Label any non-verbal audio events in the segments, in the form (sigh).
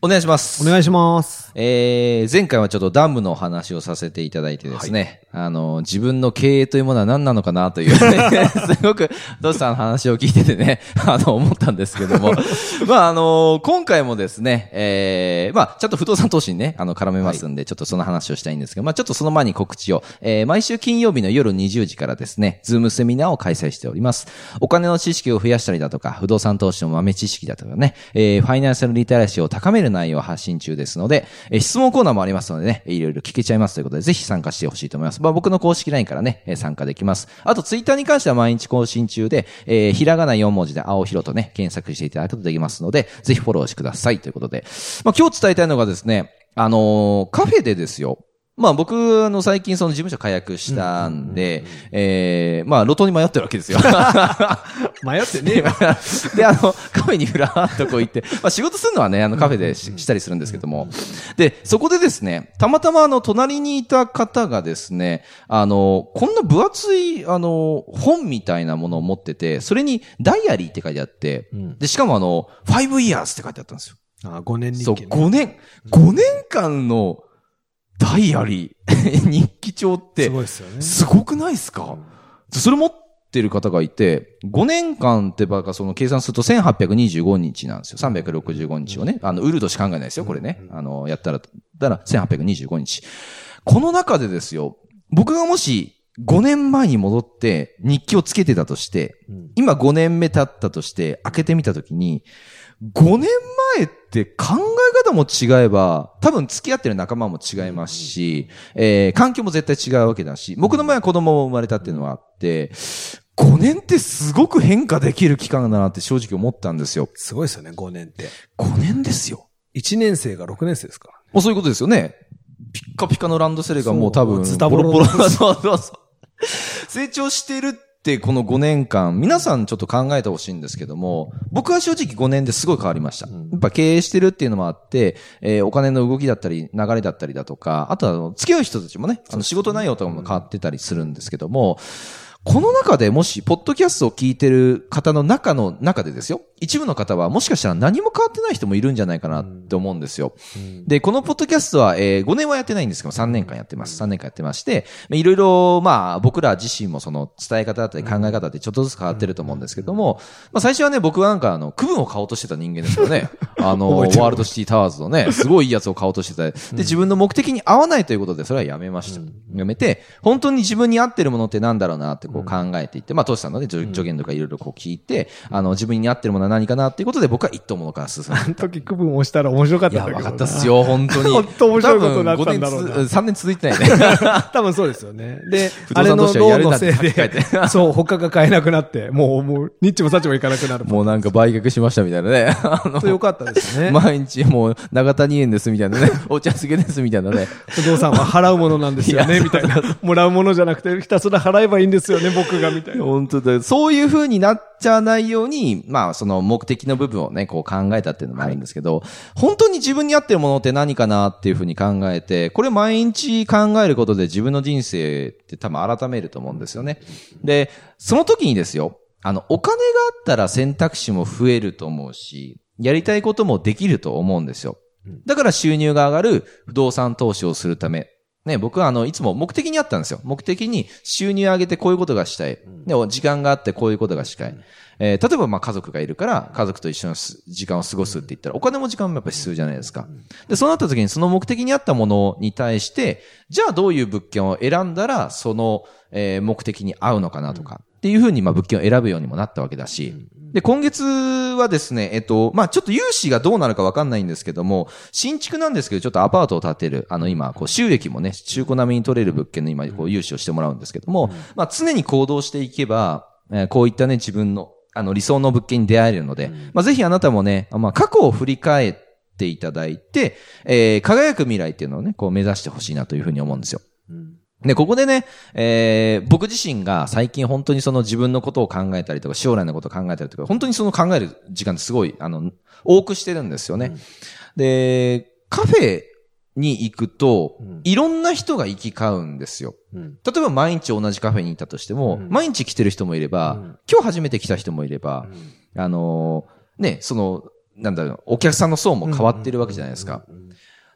お願いします。お願いします。えー、前回はちょっとダムの話をさせていただいてですね、あの、自分の経営というものは何なのかなという、ね、(laughs) すごく、ドスさんの話を聞いててね、(laughs) あの、思ったんですけども、(laughs) まあ、あの、今回もですね、えー、まあ、ちょっと不動産投資にね、あの、絡めますんで、ちょっとその話をしたいんですけど、まあ、ちょっとその前に告知を、えー、毎週金曜日の夜20時からですね、ズームセミナーを開催しております。お金の知識を増やしたりだとか、不動産投資の豆知識だとかね、えー、ファイナンシャルリテラシーを高める内容を発信中ですので、えー質問コーナーもありますのでね、いろいろ聞けちゃいますということで、ぜひ参加してほしいと思います。まあ僕の公式 LINE からね、えー参加できます。あとツイッターに関しては毎日更新中で、えーひらがな4文字で青広とね、検索していただくことできますので、ぜひフォローしてくださいということで。まあ今日伝えたいのがですね、あのーカフェでですよ、まあ僕、あの、最近その事務所解約したんで、えー、まあ路頭に迷ってるわけですよ。(laughs) 迷ってねえよ。(laughs) で、あの、カフェにふらーっとこう行って、まあ仕事するのはね、あのカフェでししたりするんですけども。で、そこでですね、たまたまあの、隣にいた方がですね、あの、こんな分厚い、あの、本みたいなものを持ってて、それにダイアリーって書いてあって、うんで、しかもあの、5 years って書いてあったんですよ。あ、5年日そう、記ね。5年、5年間のダイアリー、(laughs) 日記帳って、すごいですよね。すごくないですか、それ持ってる方がいて、5年間ってばかその計算すると1825日なんですよ。365日をね。あの、ウルドしか考えないですよ、これね。あの、やったら、だから1825日。この中でですよ、僕がもし5年前に戻って日記をつけてたとして、うん今5年目経ったとして開けてみたときに、5年前って考え方も違えば、多分付き合ってる仲間も違いますし、えー環境も絶対違うわけだし、僕の前は子供も生まれたっていうのはあって、5年ってすごく変化できる期間だなって正直思ったんですよ。すごいですよね、5年って。5年ですよ。1年生が6年生ですから。もうそういうことですよね。ピッカピカのランドセルがもう多分、そうズタボロのそうそうそう。成長してるってこの5年間、皆さんちょっと考えてほしいんですけども、僕は正直5年ですごい変わりました。うんやっぱ経営してるっていうのもあって、えーお金の動きだったり、流れだったりだとか、あとはあの付き合う人たちもね、あの仕事内容とかも変わってたりするんですけども、この中でもし、ポッドキャストを聞いてる方の中の中でですよ。一部の方はもしかしたら何も変わってない人もいるんじゃないかなって思うんですよ。で、このポッドキャストは、えー5年はやってないんですけど、3年間やってます。3年間やってまして、まあいろいろ、まあ、僕ら自身もその伝え方だったり考え方ってちょっとずつ変わってると思うんですけども、まあ、最初はね、僕はなんかあの、区分を買おうとしてた人間ですからね。あの、ワールドシティタワーズのね、(laughs) すごいいいやつを買おうとしてた。で、自分の目的に合わないということで、それはやめました。やめて、本当に自分に合ってるものってなんだろうなってこう考えていって、まあ、トシさんのね、助助言とかいろいろこう聞いて、あの、自分に合ってるものは何かなっていうことで、僕は一等ものから進んであの時区分をしたら面白かったんだけどな。わかったっすよ、(laughs) 本当に。本当面白いことになったんだろうな多分5年つ、3年続いてないね。(laughs) 多分そうですよね。で、あれのローンのせいで、そう、他が買えなくなって、もう、もう、ニッチもサッチもいかなくなる。もうなんか売却しましたみたいなね。よかったですね。毎日もう、長谷園ですみたいなね。(laughs) お茶漬けですみたいなね。不動産は払うものなんですよね、みたいな。もらうものじゃなくて、ひたすら払えばいいんですよね、僕が、みたいな。本当だ。そういう風になっちゃわないように、まあ、その目的の部分をね、こう考えたっていうのもあるんですけど、本当に自分に合ってるものって何かなっていう風に考えて、これ毎日考えることで自分の人生って多分改めると思うんですよね。で、その時にですよ、あの、お金があったら選択肢も増えると思うし、やりたいこともできると思うんですよ。だから収入が上がる不動産投資をするため、ね、僕はあの、いつも目的にあったんですよ。目的に収入上げてこういうことがしたい。でも時間があってこういうことがしたい。えー例えばまあ家族がいるから、家族と一緒のす時間を過ごすって言ったら、お金も時間もやっぱ必要じゃないですか。で、そうなった時にその目的に合ったものに対して、じゃあどういう物件を選んだら、その、えー目的に合うのかなとか、っていうふうにまあ物件を選ぶようにもなったわけだし、で、今月はですね、えっと、まあ、ちょっと融資がどうなるかわかんないんですけども、新築なんですけど、ちょっとアパートを建てる、あの今、こう収益もね、中古並みに取れる物件の今、こう融資をしてもらうんですけども、まあ、常に行動していけば、えーこういったね、自分の、あの理想の物件に出会えるので、まあ、ぜひあなたもね、まあ、過去を振り返っっていただいて、えー輝く未来っていうのをね、こう目指してほしいなというふうに思うんですよ。で、ここでね、えー僕自身が最近本当にその自分のことを考えたりとか、将来のことを考えたりとか、本当にその考える時間ってすごい、あの、多くしてるんですよね。で、カフェに行くと、うん。いろんな人が行き交うんですよ。うん。例えば毎日同じカフェに行ったとしても、うん。毎日来てる人もいれば、うん。今日初めて来た人もいれば、あのーね、その、なんだろう、お客さんの層も変わってるわけじゃないですか。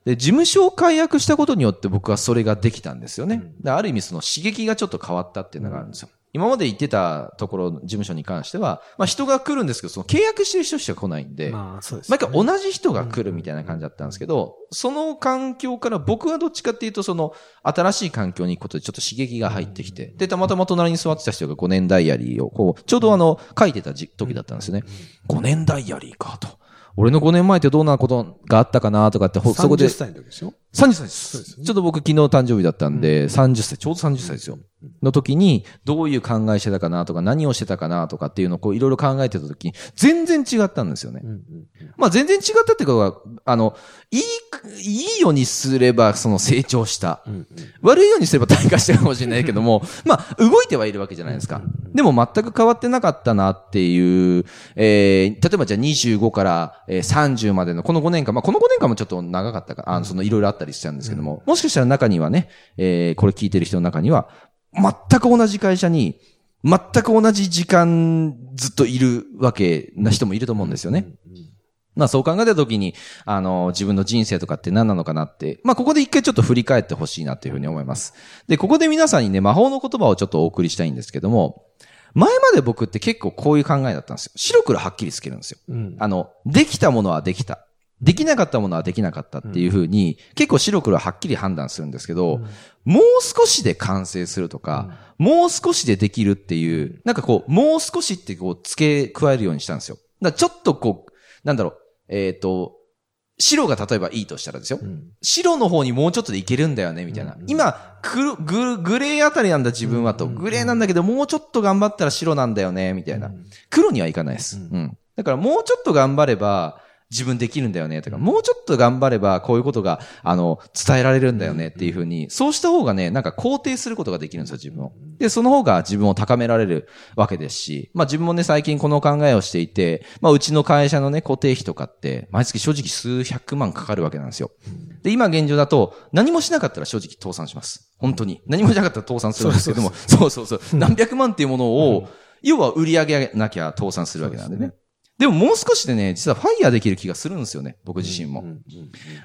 で、事務所を解約したことによって僕はそれができたんですよね。である意味その刺激がちょっと変わったっていうのがあるんですよ。今まで行ってたところ、事務所に関しては、まあ人が来るんですけど、その契約してる人しか来ないんで、まあ、そうです、毎回同じ人が来るみたいな感じだったんですけど、その環境から僕はどっちかっていうと、その新しい環境に行くことでちょっと刺激が入ってきて、で、たまたま隣に座ってた人が5年ダイアリーを、こう、ちょうどあの、書いてた時時だったんですよね。5年ダイアリーかと。俺の5年前ってどんなことがあったかなとかって、そこで。30、歳の時でしょ？30歳です。ですよねちょっと僕昨日誕生日だったんで、30歳、ちょうど30歳ですよ。の時に、どういう考えしてたかなとか、何をしてたかなとかっていうのをこういろいろ考えてた時に、全然違ったんですよね。まあ全然違ったっていうか、あの、いい、いいようにすればその成長した。悪いようにすれば (laughs) 退化してるかもしれないけども、まあ動いてはいるわけじゃないですか。でも全く変わってなかったなっていう、えー、例えばじゃあ25から、えー、30までのこの5年間、まあこの5年間もちょっと長かったか、あの、そのいろいろあったりしちゃうんですけども、もしかしたら中にはね、えー、これ聞いてる人の中には、全く同じ会社に、全く同じ時間ずっといるわけな人もいると思うんですよね。まあそう考えたときに、あの、自分の人生とかって何なのかなって、まあここで一回ちょっと振り返ってほしいなというふうに思います。で、ここで皆さんにね、魔法の言葉をちょっとお送りしたいんですけども、前まで僕って結構こういう考えだったんですよ。白黒はっきりつけるんですよ。うん。あの、できたものはできた。できなかったものはできなかったっていうふうに、結構白黒ははっきり判断するんですけど、もう少しで完成するとか、もう少しでできるっていう、なんかこう、もう少しってこう、付け加えるようにしたんですよ。だちょっとこう、なんだろう、えっ、と、白が例えばいいとしたらですよ。白の方にもうちょっとでいけるんだよね、みたいな。今、グググレーあたりなんだ自分はと。グレーなんだけど、もうちょっと頑張ったら白なんだよね、みたいな。黒にはいかないです。うん。だからもうちょっと頑張れば、自分できるんだよね、とか、もうちょっと頑張れば、こういうことが、あの、伝えられるんだよね、っていうふうに、そうした方がね、なんか肯定することができるんですよ、自分を。で、その方が自分を高められるわけですし、まあ自分もね、最近この考えをしていて、まあうちの会社のね、固定費とかって、毎月正直数百万かかるわけなんですよ。で、今現状だと、何もしなかったら正直倒産します。本当に。何もしなかったら倒産するんですけども、そうそうそう。何百万っていうものを、要は売り上げなきゃ倒産するわけなんでね。でももう少しでね、実はファイヤーできる気がするんですよね、僕自身も。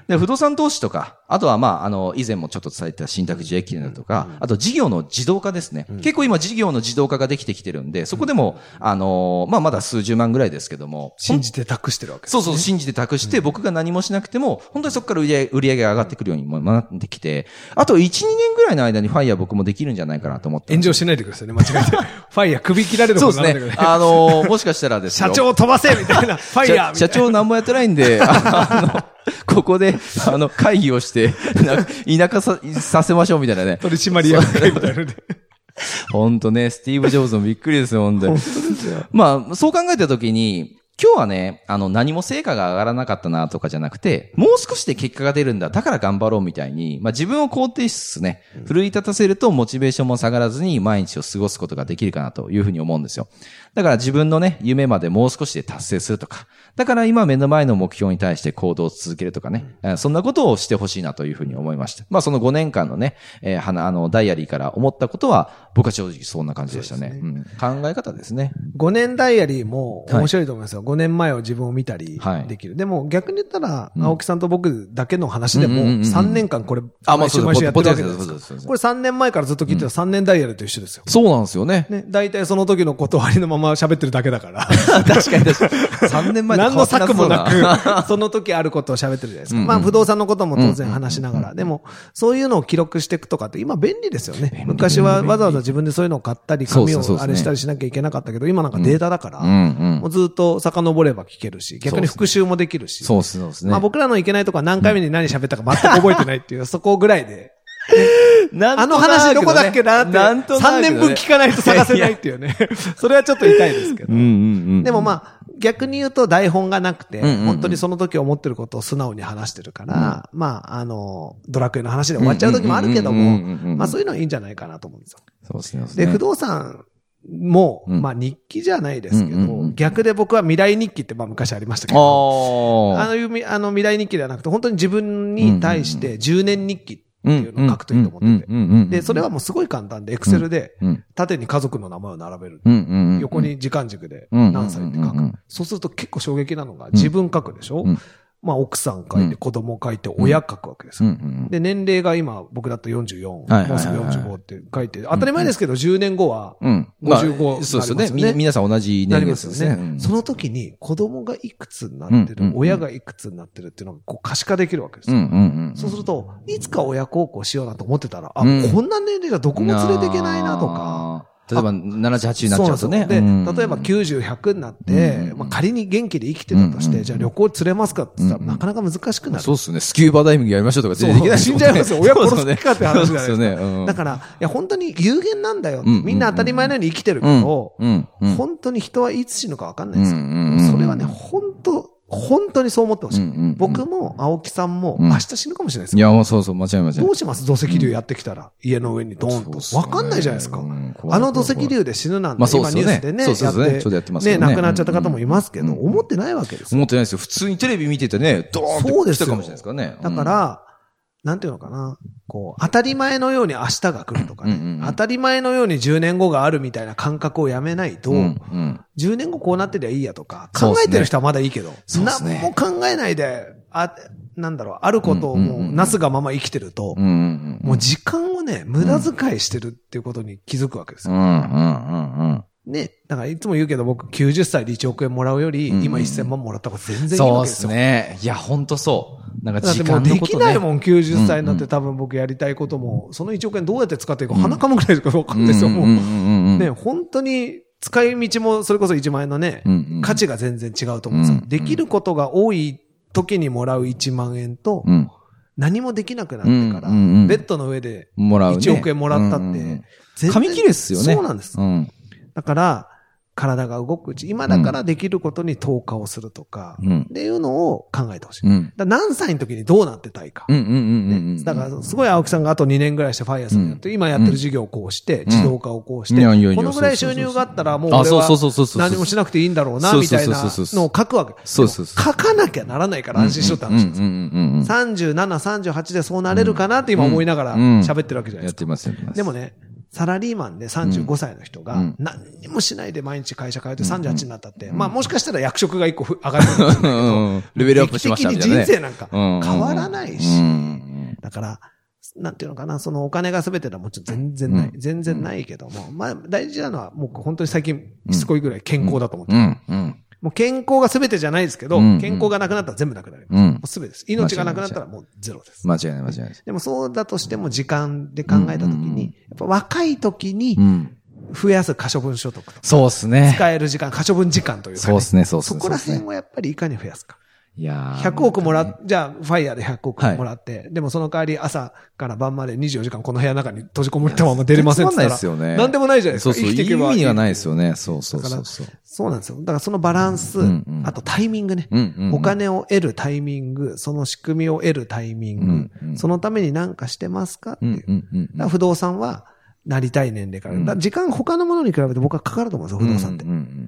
で、不動産投資とか、あとはまあ、あの、以前もちょっと伝えた信託自益だとか、あと事業の自動化ですね。結構今事業の自動化ができてきてるんで、そこでも、あの、まあまだ数十万ぐらいですけども。信じて託してるわけですそうそう、信じて託して、僕が何もしなくても、本当にそこから売り上げが上がってくるようにもなってきて、あと1、2年ぐらいの間にファイヤー僕もできるんじゃないかなと思って。炎上しないでくださいね、間違えて。(laughs) ファイヤー首切られるそうですねあの、もしかしたらですよ社長飛ばせみたいな、(laughs) ファイヤーみたいな。社長何もやってないんで、(laughs) あの、ここで、あの、会議をして、田舎さ、させましょうみたいなね。取締役会みたいなので。ほんとね、スティーブ・ジョブズもびっくりですよ、ほんとに。まあ、そう考えたときに、今日はね、あの、何も成果が上がらなかったなとかじゃなくて、もう少しで結果が出るんだ、だから頑張ろうみたいに、まあ自分を肯定しつつね、奮い立たせるとモチベーションも下がらずに毎日を過ごすことができるかなというふうに思うんですよ。だから自分のね、夢までもう少しで達成するとか、だから今目の前の目標に対して行動を続けるとかね、えーそんなことをしてほしいなというふうに思いました。まあその5年間のね、えーはな、あの、ダイアリーから思ったことは、僕は正直そんな感じでしたね。うん、考え方ですね。5年ダイアリーも面白いと思いますよ。5年前を自分を見たりはいできる。でも逆に言ったら、青木さんと僕だけの話でも、うんうんうんうん3年間これ、あまあそうです。これ3年前からずっと聞いてた3年ダイアリーと一緒ですよ。そうなんですよね。ね、大体その時のことありのまま喋ってるだけだから。(laughs) 確かに確かに。3年前と何の策もなく、(laughs) その時あることを喋ってるじゃないですか。まあ、不動産のことも当然話しながら。でも、そういうのを記録していくとかって今便利ですよね。昔はわざわざ自分でそういうのを買ったり、紙をあれしたりしなきゃいけなかったけど、今なんかデータだから、もうずっと遡れば聞けるし、逆に復習もできるし。そうですそうですね。まあ僕らのいけないとこは何回目に何喋ったか全く覚えてないっていう、そこぐらいで。(laughs) あの話どこだっけなって、3年分聞かないと探せないっていうね。それはちょっと痛いですけど。でもまあ、逆に言うと台本がなくて、本当にその時思ってることを素直に話してるから、まあ、あの、ドラクエの話で終わっちゃう時もあるけどもまあそういうのはいいんじゃないかなと思うんですよ。そうですね。で、不動産も、うん。まあ日記じゃないですけど、逆で僕は未来日記ってまあ昔ありましたけど、ああのあの未来日記ではなくて、本当に自分に対して10年日記っっていうのを書くといいと思ってて。で、それはもうすごい簡単で、エクセルで、縦に家族の名前を並べる。横に時間軸で何歳って書く。そうすると結構衝撃なのが、自分書くでしょまあ奥さん書いて、子供書いて、親書くわけですよ。うんうんで、年齢が今、僕だと44、もうすぐ45って書いて、当たり前ですけど、10年後は、うん。まあ55そうですよね。ねみ皆さん同じ年齢なりますよですよね。ね。その時に子供がいくつになってる親がいくつになってるっていうのがこう可視化できるわけですよ。そうすると、いつか親孝行しようなと思ってたら、あ、うんこんな年齢じゃどこも連れていけないなとか。例えば、70、80になっちゃうと。ね。でうん。で、例えば90、100になって、うん。まあ仮に元気で生きてたとして、うん。じゃあ旅行連れますかって言ったら、うん。なかなか難しくなる。そうっすね。スキューバダイビングやりましょうとかそう。出てきない死んじゃいますよ。親殺す気かって話じゃないですか。ね。うん。だから、いや、本当に有限なんだよ。うん。みんな当たり前のように生きてるけうん。ど、本当に人はいつ死ぬか分かんないんですよ。それはね、本当、本当にそう思ってほしい。うんうんうん僕も青木さんもうん明日死ぬかもしれないですいよ。や、もうそうそう、間違い間違い。どうします？土石流やってきたら、家の上にドーンと。そうっすよね分かんないじゃないですか。あの土石流で死ぬなんて、まあそうっ今ニュースでね、そうねちょっとやってますけどね亡くなっちゃった方もいますけど、うん思ってないわけですよ。思ってないですよ。普通にテレビ見ててね、ドーンってそうですよ来たかもしれないですからね。だから、なんていうのかな。こう、当たり前のように明日が来るとかね、うんうんうん当たり前のように10年後があるみたいな感覚をやめないと、うん、うん。10年後こうなってりゃいいやとか、考えてる人はまだいいけど、そね何も考えないで、あ、なんだろう、あることをもう、なすがまま生きてると、うん、うん。もう時間をね、無駄遣いしてるっていうことに気づくわけですよ。うん、うん、うん、ね。だからいつも言うけど僕90歳で1億円もらうより、今1000万もらった方が全うん。然いいそうですわけですよ。ね。いや、ほんとそう。なんかだって時もうでき間のことね。ないもん、90歳になって多分僕やりたいことも、その1億円どうやって使っていいか鼻かむぐらいしかわかんないですよ、もう。(laughs) ね、本当に使い道もそれこそ1万円のね、価値が全然違うと思うんですよう。んできることが多い時にもらう1万円と、うん。何もできなくなってから、ベッドの上でもらうね。1億円もらったって、紙切れっすよね。そうなんです。うん。だから、体が動くうち、今だからできることに投下をするとか、うんっていうのを考えてほしい。うん。何歳の時にどうなってたいか。うんうんうんうん。だから、すごい青木さんがあと2年ぐらいしてファイヤーさんやって、今やってる事業をこうして、自動化をこうして、このぐらい収入があったらもう俺は何もしなくていいんだろうな、みたいなのを書くわけ。そうそう書かなきゃならないから安心しろって話ですよ。うんうんうんうん。37、38でそうなれるかなって今思いながらうん喋ってるわけじゃないですか。やってます、やってます。でもね、サラリーマンで35歳の人がうん、何にもしないで毎日会社通って38になったって、まあもしかしたら役職が1個ふ上がるかもしれないけうん。うん。ど、レベルアップしましたみたい人生なんか変わらないし。だから、なんていうのかな、そのお金が全てではもちろん全然ない。うん。全然ないけども、まあ大事なのはもう本当に最近しつこいぐらい健康だと思ってる。うんうんもう健康が全てじゃないですけど、うん健康がなくなったら全部なくなります。うんもう全てです。命がなくなったらもうゼロです。間違いない間違いない。でもそうだとしても時間で考えたときうんうんうんに、やっぱ若い時にうん。増やす可処分所得とか、そうっすね。使える時間、可処分時間というか、そうっすね、そうっすね。そこら辺をやっぱりいかに増やすか。いやー100億もらっ、じゃあ、ファイヤーで100億はいもらって、でもその代わり朝から晩まで24時間この部屋の中に閉じこもったまま出れませんって言ったら、ですよね。なんでもないじゃないですか。そうそう。生きていけば意味がないですよね。そうそうそうそう。そうなんですよ。だからそのバランス、うんうんあとタイミングね。うんうん。お金を得るタイミング、その仕組みを得るタイミング、うんうんそのために何かしてますかっていう。うんうんうんだから不動産は、なりたい年齢から。うんだから時間他のものに比べて僕はかかると思うんですよ、不動産って。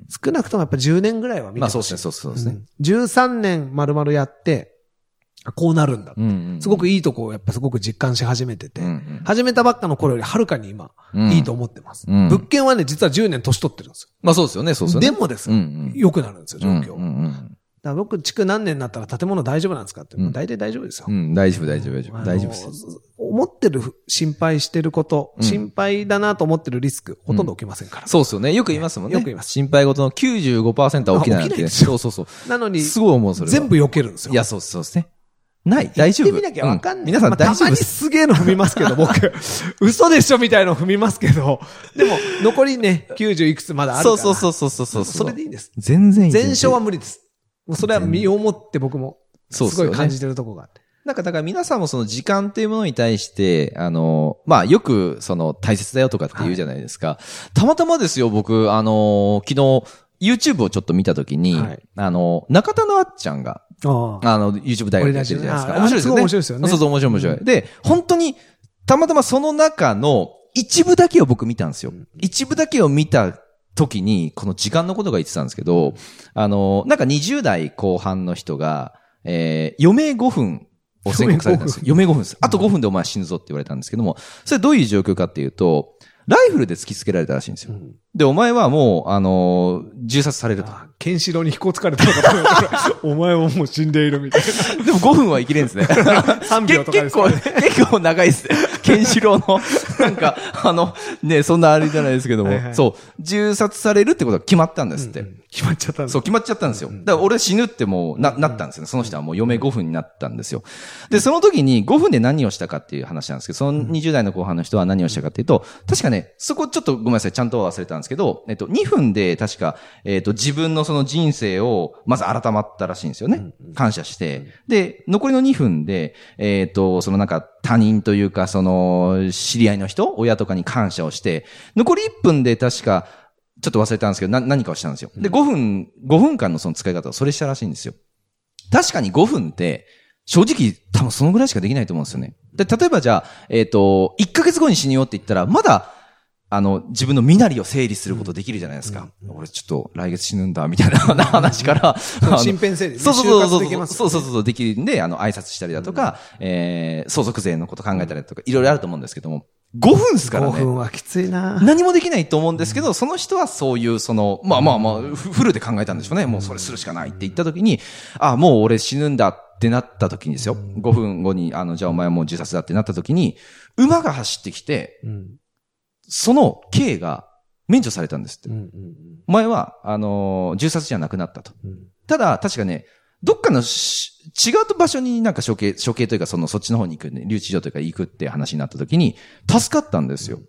少なくともやっぱ10年ぐらいは見て。まあそうですね、そうそうですね。うん13年丸々やって、あこうなるんだ。うんうんすごくいいとこをやっぱすごく実感し始めてて、始めたばっかの頃よりはるかに今、うんいいと思ってます、うん物件はね、実は10年年取ってるんですまあそうですよね、そうですよ。よね。でもですね、良くなるんですよ、状況。うんうんだ僕、築何年になったら建物大丈夫なんですかって、大体大丈夫ですよ。うん。うん、大丈夫、大丈夫、大丈夫。大丈夫です。思ってる心配してること、うん心配だなと思ってるリスク、ほとんど起きませんから。そうですよね。よく言いますもんね。よく言います心配事の95%は起きない起きないですよそうそうそう。なのに、すごい思う、それは。全部避けるんですよ。いや、そうそうですね。ない、大丈夫。行ってみなきゃわかんない。う皆さんまあ大丈たまに夫です。すげえの踏みますけど、(laughs) 僕。嘘でしょみたいの踏みますけど。でも、残りね、90いくつまだあるから。そうそうそうそうそう。それでいいんです。全然いい。全勝は無理です。もうそれは身をもって僕も、すごい感じてるとこがあって。なんか、だから皆さんもその時間っていうものに対して、あの、まあ、よく、その、大切だよとかって言うじゃないですか。たまたまですよ、僕、あの、昨日、YouTube をちょっと見たときに、はいあの、中田のあっちゃんが、あの、YouTube 大学やってるじゃないですか。面白いですよね。面白いですよねそうそう、面白い面白い。で、本当に、たまたまその中の一部だけを僕見たんですよ。一部だけを見た時に、この時間のことが言ってたんですけど、あの、なんか20代後半の人が、えー、余命5分を宣告されたんですよ。余命5分です。あと5分でお前死ぬぞって言われたんですけども、それどういう状況かっていうと、ライフルで突きつけられたらしいんですよ。で、お前はもう、あのー銃殺されると。あケンシロウに飛行つかれたのかお前はもう死んでいるみたい (laughs) でも5分は生きれんですね。な。3秒とかです (laughs) か結構。結構長いですね。ケンシロウの、なんか、あの、ね、そんなあれじゃないですけども、はいはいそう、銃殺されるってことが決まったんですって。決まっちゃったんだそう、決まっちゃったんですよ。だから俺死ぬってもうな、なったんですよね。その人はもう余命5分になったんですよ。で、その時に5分で何をしたかっていう話なんですけど、その20代の後半の人は何をしたかっていうと、確かね、そこちょっとごめんなさい、ちゃんとは忘れたんですけど、えっと、2分で確か、えっと、自分のその人生を、まず改まったらしいんですよね。感謝して。で、残りの2分で、えっと、そのなんか他人というか、その、知り合いの人、親とかに感謝をして、残り1分で確か、ちょっと忘れたんですけど、な、何かをしたんですよ。で、5分、5分間のその使い方をそれしたらしいんですよ。確かに5分って、正直多分そのぐらいしかできないと思うんですよね。で、例えばじゃあ、えっ、と、1ヶ月後に死にようって言ったら、まだ、あの、自分の身なりを整理することできるじゃないですか。俺ちょっと来月死ぬんだ、みたいな (laughs) 話から、身辺整理ね。そうそうそうそう。そうそうそう、できるんで、あの、挨拶したりだとか、えー、相続税のこと考えたりだとか、いろいろあると思うんですけども、5分ですから5ね。分はきついな。何もできないと思うんですけど、その人はそういう、その、まあまあまあ、フフルで考えたんでしょうね。もうそれするしかないって言った時に、あ、もう俺死ぬんだってなった時にですよ。5分後に、あの、じゃあお前はもう自殺だってなった時に、馬が走ってきて、うんその刑が免除されたんですって。うんうんお前は、あのー銃殺じゃなくなったと。うんただ、確かね、どっかのし違う場所になんか処刑、処刑というかそのそっちの方に行くね、留置所というか行くって話になった時に、助かったんですよ。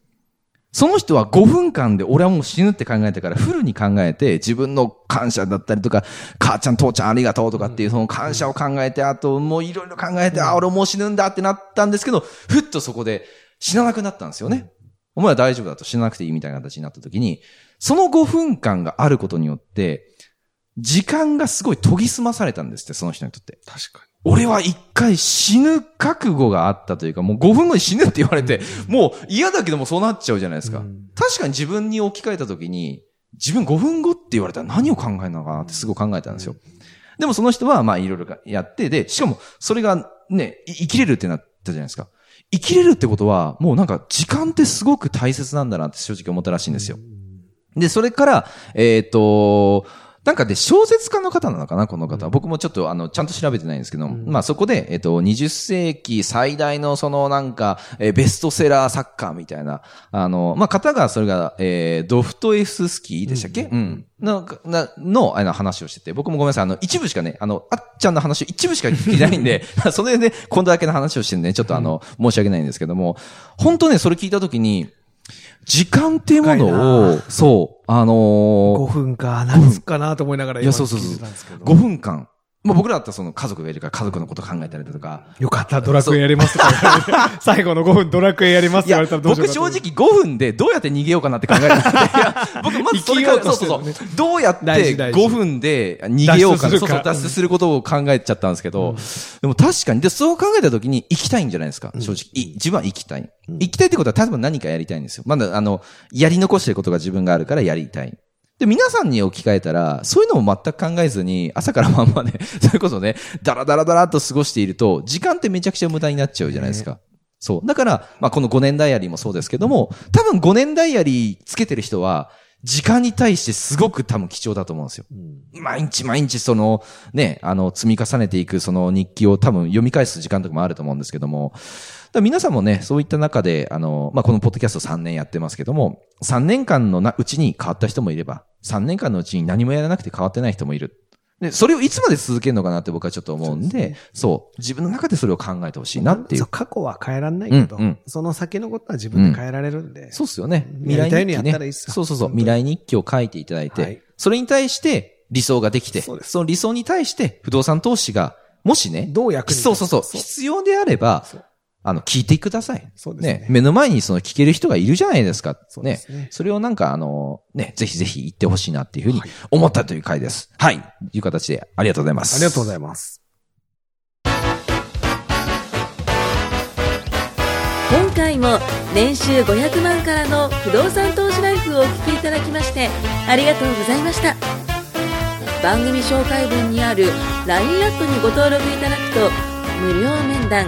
その人は5分間で俺はもう死ぬって考えたから、フルに考えて自分の感謝だったりとか、母ちゃん父ちゃんありがとうとかっていうその感謝を考えて、あともういろいろ考えて、あ、俺もう死ぬんだってなったんですけど、ふっとそこで死ななくなったんですよね。お前は大丈夫だと死ななくていいみたいな形になった時に、その5分間があることによって、時間がすごい研ぎ澄まされたんですって、その人にとって。確か俺は一回死ぬ覚悟があったというか、もう5分後に死ぬって言われて、もう嫌だけどもそうなっちゃうじゃないですか。うん確かに自分に置き換えた時に、自分5分後って言われたら何を考えるのかなってすごい考えたんですよ。でもその人はまあいろいろやって、で、しかもそれがね、い生きれるってなったじゃないですか。生きれるってことは、もうなんか時間ってすごく大切なんだなって正直思ったらしいんですよ。で、それから、えっ、と、なんかで、小説家の方なのかな、この方。僕もちょっと、あの、ちゃんと調べてないんですけど、まあそこで、えっ、と、20世紀最大のそのなんか、えーベストセラー作家みたいな、あの、まあ方が、それが、えードフトエフスキーでしたっけ？うん。の、なの、あの、話をしてて、僕もごめんなさい、あの、一部しかね、あの、あっちゃんの話、一部しか聞いてないんで、(laughs) それで、今度だけの話をしてるんで、ちょっとあの、申し訳ないんですけども、本当ね、それ聞いたときに、時間っていうもの深を、そう、あのー5分か、何すっかなと思いながら今いやそうそうそう聞いてたんですけど5分間。まあ僕らだったらその家族がいるから家族のこと考えたりだとか。よかった、ドラクエやりますとか言われて。最後の5分ドラクエやりますって言われたらどうしよ僕うかと正直5分でどうやって逃げようかなって考えたんで。いや、僕まずそれから、生きようとそうそうそう。どうやって大事大事5分で逃げようかな。脱出するかそうそう、脱出することを考えちゃったんですけど、でも確かに、で、そう考えた時に行きたいんじゃないですか、正直。い自分は行きたい。行きたいってことは多分何かやりたいんですよ。まだ、あの、やり残してることが自分があるからやりたい。で、皆さんに置き換えたら、そういうのも全く考えずに、朝から晩まで、(laughs) それこそね、ダラダラダラっと過ごしていると、時間ってめちゃくちゃ無駄になっちゃうじゃないですか。そう。だから、まあ、この5年ダイアリーもそうですけども、多分5年ダイアリーつけてる人は、時間に対してすごく多分貴重だと思うんですよ。毎日毎日その、ね、あの、積み重ねていくその日記を多分読み返す時間とかもあると思うんですけども、皆さんもね、そういった中で、あの、まあ、このポッドキャスト3年やってますけども、3年間のなうちに変わった人もいれば、3年間のうちに何もやらなくて変わってない人もいる。で、それをいつまで続けるのかなって僕はちょっと思うんで、そう自分の中でそれを考えてほしいなっていう。そう。過去は変えられないけど、うんうん。その先のことは自分で変えられるんで。そうっすよね。うん。未来日記やりたいようにやったらいいね。っす。よそうそうそう。未来日記を書いていただいて、はい。それに対して理想ができて、そその理想に対して不動産投資が、もしね、どう役にそうそう。そう。必要であればそう、あの、聞いてください。そうですね目の前にその聞ける人がいるじゃないですか。そうですねそれをなんかあの、ね、ぜひぜひ言ってほしいなっていうふうに思ったという回です。はい。という形でありがとうございます。ありがとうございます。今回も年収500万からの不動産投資ライフをお聞きいただきましてありがとうございました番組紹介文にある LINE アットにご登録いただくと無料面談